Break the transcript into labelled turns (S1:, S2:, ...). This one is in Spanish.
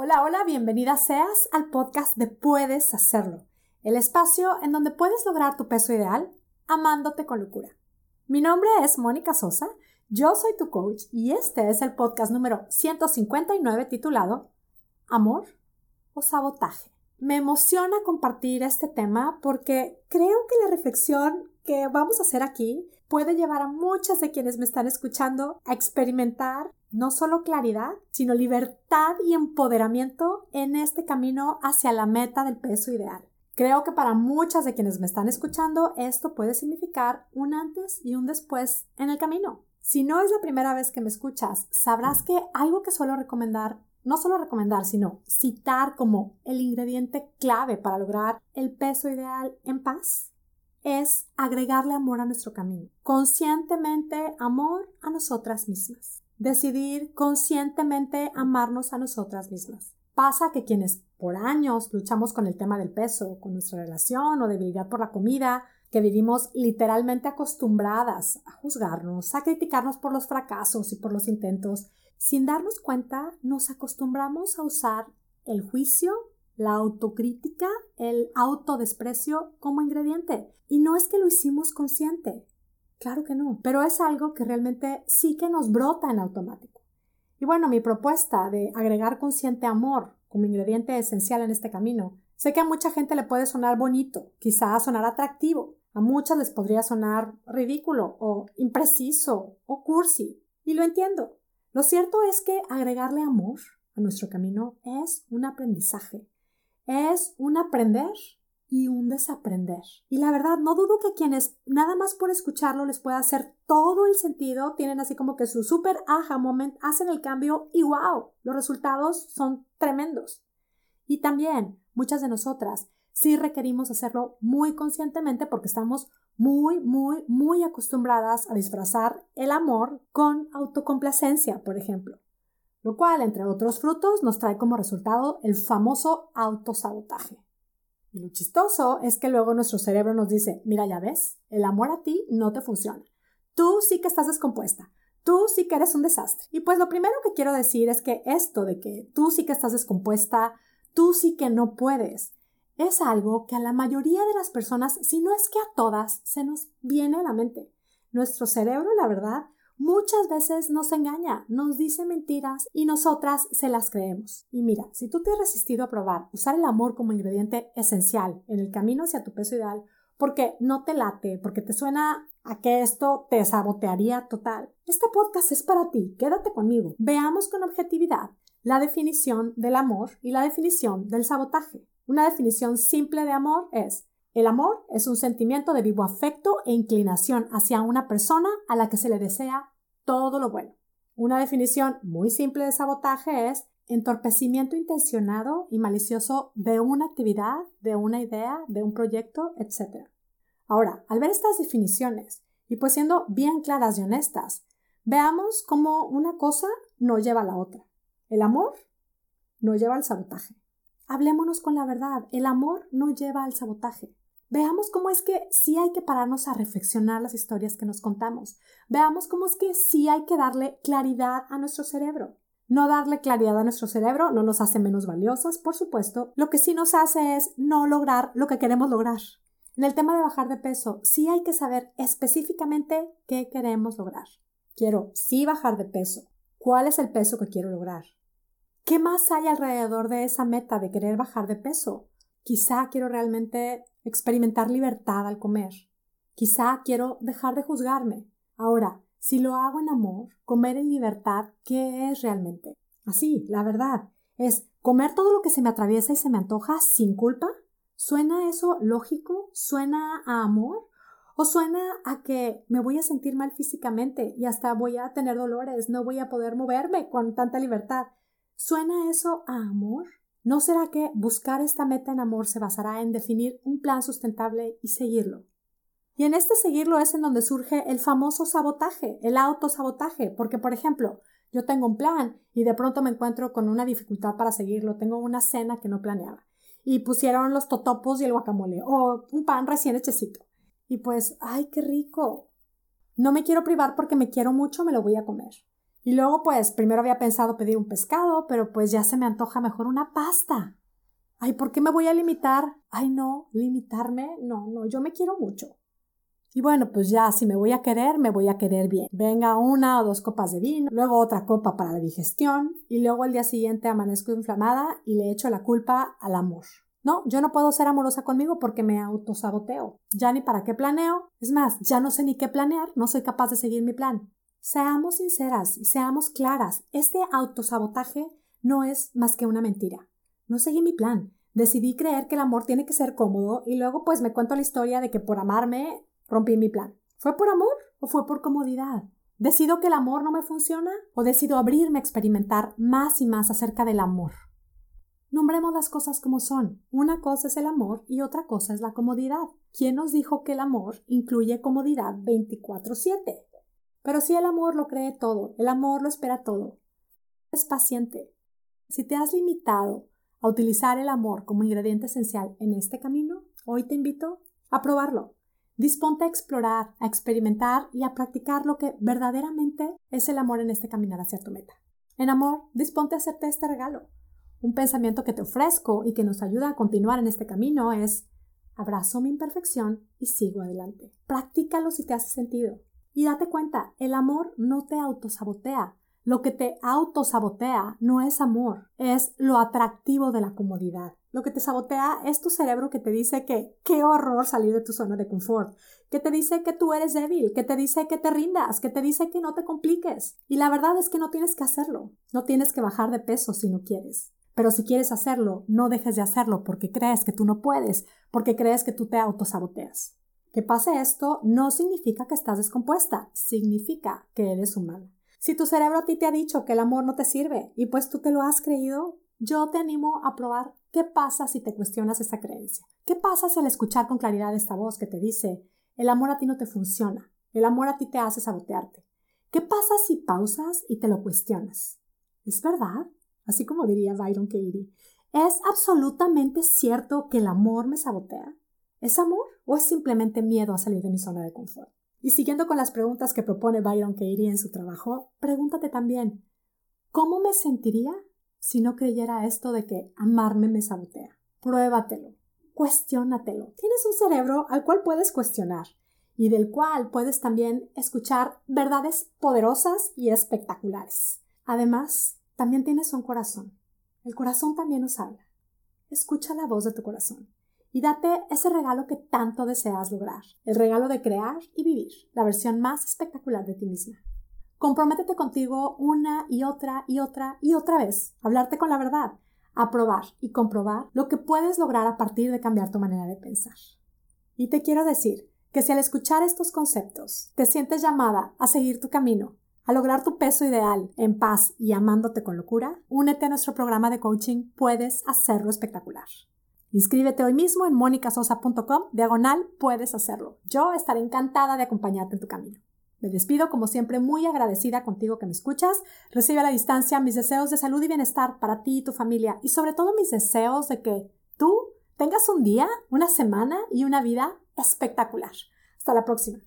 S1: Hola, hola, bienvenida seas al podcast de Puedes Hacerlo, el espacio en donde puedes lograr tu peso ideal amándote con locura. Mi nombre es Mónica Sosa, yo soy tu coach y este es el podcast número 159 titulado Amor o Sabotaje. Me emociona compartir este tema porque creo que la reflexión que vamos a hacer aquí puede llevar a muchas de quienes me están escuchando a experimentar no solo claridad, sino libertad y empoderamiento en este camino hacia la meta del peso ideal. Creo que para muchas de quienes me están escuchando esto puede significar un antes y un después en el camino. Si no es la primera vez que me escuchas, sabrás que algo que suelo recomendar, no solo recomendar, sino citar como el ingrediente clave para lograr el peso ideal en paz, es agregarle amor a nuestro camino. Conscientemente amor a nosotras mismas decidir conscientemente amarnos a nosotras mismas. Pasa que quienes por años luchamos con el tema del peso, con nuestra relación o debilidad por la comida, que vivimos literalmente acostumbradas a juzgarnos, a criticarnos por los fracasos y por los intentos, sin darnos cuenta nos acostumbramos a usar el juicio, la autocrítica, el autodesprecio como ingrediente. Y no es que lo hicimos consciente, Claro que no, pero es algo que realmente sí que nos brota en automático. Y bueno, mi propuesta de agregar consciente amor como ingrediente esencial en este camino, sé que a mucha gente le puede sonar bonito, quizás sonar atractivo, a muchas les podría sonar ridículo o impreciso o cursi, y lo entiendo. Lo cierto es que agregarle amor a nuestro camino es un aprendizaje, es un aprender y un desaprender. Y la verdad, no dudo que quienes nada más por escucharlo les pueda hacer todo el sentido, tienen así como que su super aha moment, hacen el cambio y wow, los resultados son tremendos. Y también, muchas de nosotras sí requerimos hacerlo muy conscientemente porque estamos muy, muy, muy acostumbradas a disfrazar el amor con autocomplacencia, por ejemplo. Lo cual, entre otros frutos, nos trae como resultado el famoso autosabotaje. Y lo chistoso es que luego nuestro cerebro nos dice, mira, ya ves, el amor a ti no te funciona. Tú sí que estás descompuesta. Tú sí que eres un desastre. Y pues lo primero que quiero decir es que esto de que tú sí que estás descompuesta, tú sí que no puedes, es algo que a la mayoría de las personas, si no es que a todas, se nos viene a la mente. Nuestro cerebro, la verdad, muchas veces nos engaña, nos dice mentiras y nosotras se las creemos. Y mira, si tú te has resistido a probar usar el amor como ingrediente esencial en el camino hacia tu peso ideal, porque no te late, porque te suena a que esto te sabotearía total, este podcast es para ti, quédate conmigo. Veamos con objetividad la definición del amor y la definición del sabotaje. Una definición simple de amor es el amor es un sentimiento de vivo afecto e inclinación hacia una persona a la que se le desea todo lo bueno. Una definición muy simple de sabotaje es entorpecimiento intencionado y malicioso de una actividad, de una idea, de un proyecto, etc. Ahora, al ver estas definiciones, y pues siendo bien claras y honestas, veamos cómo una cosa no lleva a la otra. El amor no lleva al sabotaje. Hablémonos con la verdad, el amor no lleva al sabotaje. Veamos cómo es que sí hay que pararnos a reflexionar las historias que nos contamos. Veamos cómo es que sí hay que darle claridad a nuestro cerebro. No darle claridad a nuestro cerebro no nos hace menos valiosas, por supuesto. Lo que sí nos hace es no lograr lo que queremos lograr. En el tema de bajar de peso, sí hay que saber específicamente qué queremos lograr. Quiero sí bajar de peso. ¿Cuál es el peso que quiero lograr? ¿Qué más hay alrededor de esa meta de querer bajar de peso? Quizá quiero realmente experimentar libertad al comer. Quizá quiero dejar de juzgarme. Ahora, si lo hago en amor, comer en libertad, ¿qué es realmente? Así, la verdad, es comer todo lo que se me atraviesa y se me antoja sin culpa. ¿Suena eso lógico? ¿Suena a amor? ¿O suena a que me voy a sentir mal físicamente y hasta voy a tener dolores, no voy a poder moverme con tanta libertad? ¿Suena eso a amor? ¿No será que buscar esta meta en amor se basará en definir un plan sustentable y seguirlo? Y en este seguirlo es en donde surge el famoso sabotaje, el autosabotaje, porque por ejemplo, yo tengo un plan y de pronto me encuentro con una dificultad para seguirlo, tengo una cena que no planeaba y pusieron los totopos y el guacamole o un pan recién hechecito. Y pues, ay, qué rico. No me quiero privar porque me quiero mucho, me lo voy a comer. Y luego, pues, primero había pensado pedir un pescado, pero pues ya se me antoja mejor una pasta. Ay, ¿por qué me voy a limitar? Ay, no, limitarme, no, no, yo me quiero mucho. Y bueno, pues ya, si me voy a querer, me voy a querer bien. Venga una o dos copas de vino, luego otra copa para la digestión, y luego al día siguiente amanezco inflamada y le echo la culpa al amor. No, yo no puedo ser amorosa conmigo porque me autosaboteo. Ya ni para qué planeo. Es más, ya no sé ni qué planear, no soy capaz de seguir mi plan. Seamos sinceras y seamos claras. Este autosabotaje no es más que una mentira. No seguí mi plan. Decidí creer que el amor tiene que ser cómodo y luego pues me cuento la historia de que por amarme rompí mi plan. ¿Fue por amor o fue por comodidad? ¿Decido que el amor no me funciona o decido abrirme a experimentar más y más acerca del amor? Nombremos las cosas como son. Una cosa es el amor y otra cosa es la comodidad. ¿Quién nos dijo que el amor incluye comodidad 24/7? Pero si el amor lo cree todo, el amor lo espera todo. Es paciente. Si te has limitado a utilizar el amor como ingrediente esencial en este camino, hoy te invito a probarlo. Disponte a explorar, a experimentar y a practicar lo que verdaderamente es el amor en este caminar hacia tu meta. En amor, disponte a hacerte este regalo. Un pensamiento que te ofrezco y que nos ayuda a continuar en este camino es abrazo mi imperfección y sigo adelante. Practícalo si te hace sentido. Y date cuenta, el amor no te autosabotea. Lo que te autosabotea no es amor, es lo atractivo de la comodidad. Lo que te sabotea es tu cerebro que te dice que qué horror salir de tu zona de confort, que te dice que tú eres débil, que te dice que te rindas, que te dice que no te compliques. Y la verdad es que no tienes que hacerlo. No tienes que bajar de peso si no quieres. Pero si quieres hacerlo, no dejes de hacerlo porque crees que tú no puedes, porque crees que tú te autosaboteas. Que pase esto no significa que estás descompuesta, significa que eres humana. Si tu cerebro a ti te ha dicho que el amor no te sirve y pues tú te lo has creído, yo te animo a probar qué pasa si te cuestionas esa creencia. ¿Qué pasa si al escuchar con claridad esta voz que te dice el amor a ti no te funciona, el amor a ti te hace sabotearte? ¿Qué pasa si pausas y te lo cuestionas? ¿Es verdad? Así como diría Byron Katie. ¿Es absolutamente cierto que el amor me sabotea? ¿Es amor o es simplemente miedo a salir de mi zona de confort? Y siguiendo con las preguntas que propone Byron Katie en su trabajo, pregúntate también, ¿cómo me sentiría si no creyera esto de que amarme me sabotea? Pruébatelo, cuestiónatelo. Tienes un cerebro al cual puedes cuestionar y del cual puedes también escuchar verdades poderosas y espectaculares. Además, también tienes un corazón. El corazón también nos habla. Escucha la voz de tu corazón y date ese regalo que tanto deseas lograr, el regalo de crear y vivir la versión más espectacular de ti misma. Comprométete contigo una y otra y otra y otra vez, hablarte con la verdad, a probar y comprobar lo que puedes lograr a partir de cambiar tu manera de pensar. Y te quiero decir que si al escuchar estos conceptos te sientes llamada a seguir tu camino, a lograr tu peso ideal en paz y amándote con locura, únete a nuestro programa de coaching Puedes hacerlo espectacular. Inscríbete hoy mismo en monicasosa.com, diagonal, puedes hacerlo. Yo estaré encantada de acompañarte en tu camino. Me despido como siempre muy agradecida contigo que me escuchas. Recibe a la distancia mis deseos de salud y bienestar para ti y tu familia y sobre todo mis deseos de que tú tengas un día, una semana y una vida espectacular. Hasta la próxima.